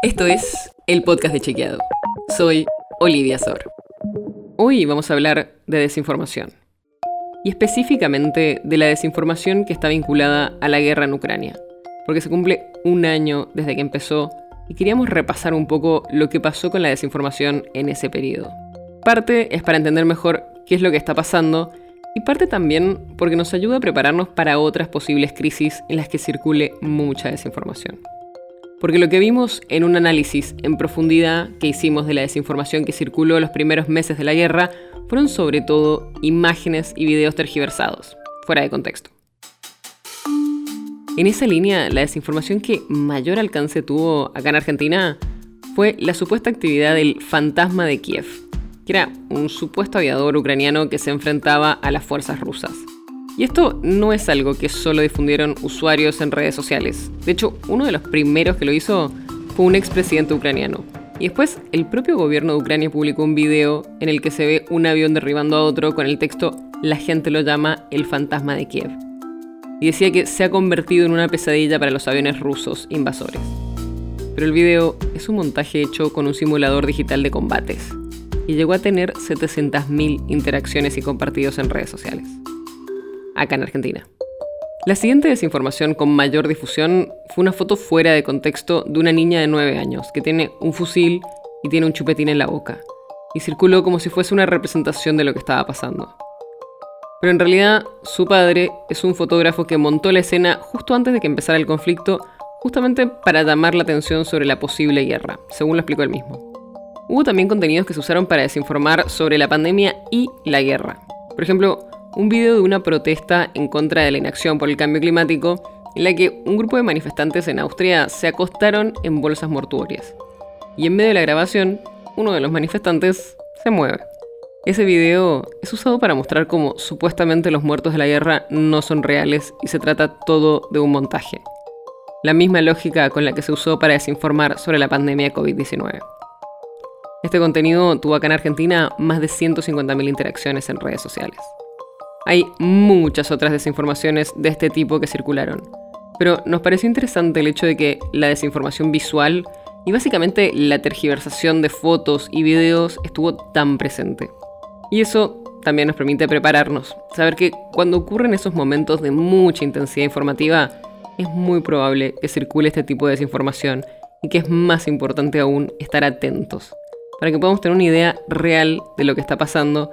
Esto es el podcast de Chequeado. Soy Olivia Sor. Hoy vamos a hablar de desinformación. Y específicamente de la desinformación que está vinculada a la guerra en Ucrania. Porque se cumple un año desde que empezó y queríamos repasar un poco lo que pasó con la desinformación en ese periodo. Parte es para entender mejor qué es lo que está pasando y parte también porque nos ayuda a prepararnos para otras posibles crisis en las que circule mucha desinformación. Porque lo que vimos en un análisis en profundidad que hicimos de la desinformación que circuló los primeros meses de la guerra fueron sobre todo imágenes y videos tergiversados, fuera de contexto. En esa línea, la desinformación que mayor alcance tuvo acá en Argentina fue la supuesta actividad del fantasma de Kiev, que era un supuesto aviador ucraniano que se enfrentaba a las fuerzas rusas. Y esto no es algo que solo difundieron usuarios en redes sociales. De hecho, uno de los primeros que lo hizo fue un expresidente ucraniano. Y después, el propio gobierno de Ucrania publicó un video en el que se ve un avión derribando a otro con el texto La gente lo llama el fantasma de Kiev. Y decía que se ha convertido en una pesadilla para los aviones rusos invasores. Pero el video es un montaje hecho con un simulador digital de combates y llegó a tener 700.000 interacciones y compartidos en redes sociales acá en Argentina. La siguiente desinformación con mayor difusión fue una foto fuera de contexto de una niña de 9 años que tiene un fusil y tiene un chupetín en la boca, y circuló como si fuese una representación de lo que estaba pasando. Pero en realidad su padre es un fotógrafo que montó la escena justo antes de que empezara el conflicto, justamente para llamar la atención sobre la posible guerra, según lo explicó él mismo. Hubo también contenidos que se usaron para desinformar sobre la pandemia y la guerra. Por ejemplo, un video de una protesta en contra de la inacción por el cambio climático, en la que un grupo de manifestantes en Austria se acostaron en bolsas mortuorias. Y en medio de la grabación, uno de los manifestantes se mueve. Ese video es usado para mostrar cómo supuestamente los muertos de la guerra no son reales y se trata todo de un montaje. La misma lógica con la que se usó para desinformar sobre la pandemia COVID-19. Este contenido tuvo acá en Argentina más de 150.000 interacciones en redes sociales. Hay muchas otras desinformaciones de este tipo que circularon, pero nos pareció interesante el hecho de que la desinformación visual y básicamente la tergiversación de fotos y videos estuvo tan presente. Y eso también nos permite prepararnos, saber que cuando ocurren esos momentos de mucha intensidad informativa, es muy probable que circule este tipo de desinformación y que es más importante aún estar atentos, para que podamos tener una idea real de lo que está pasando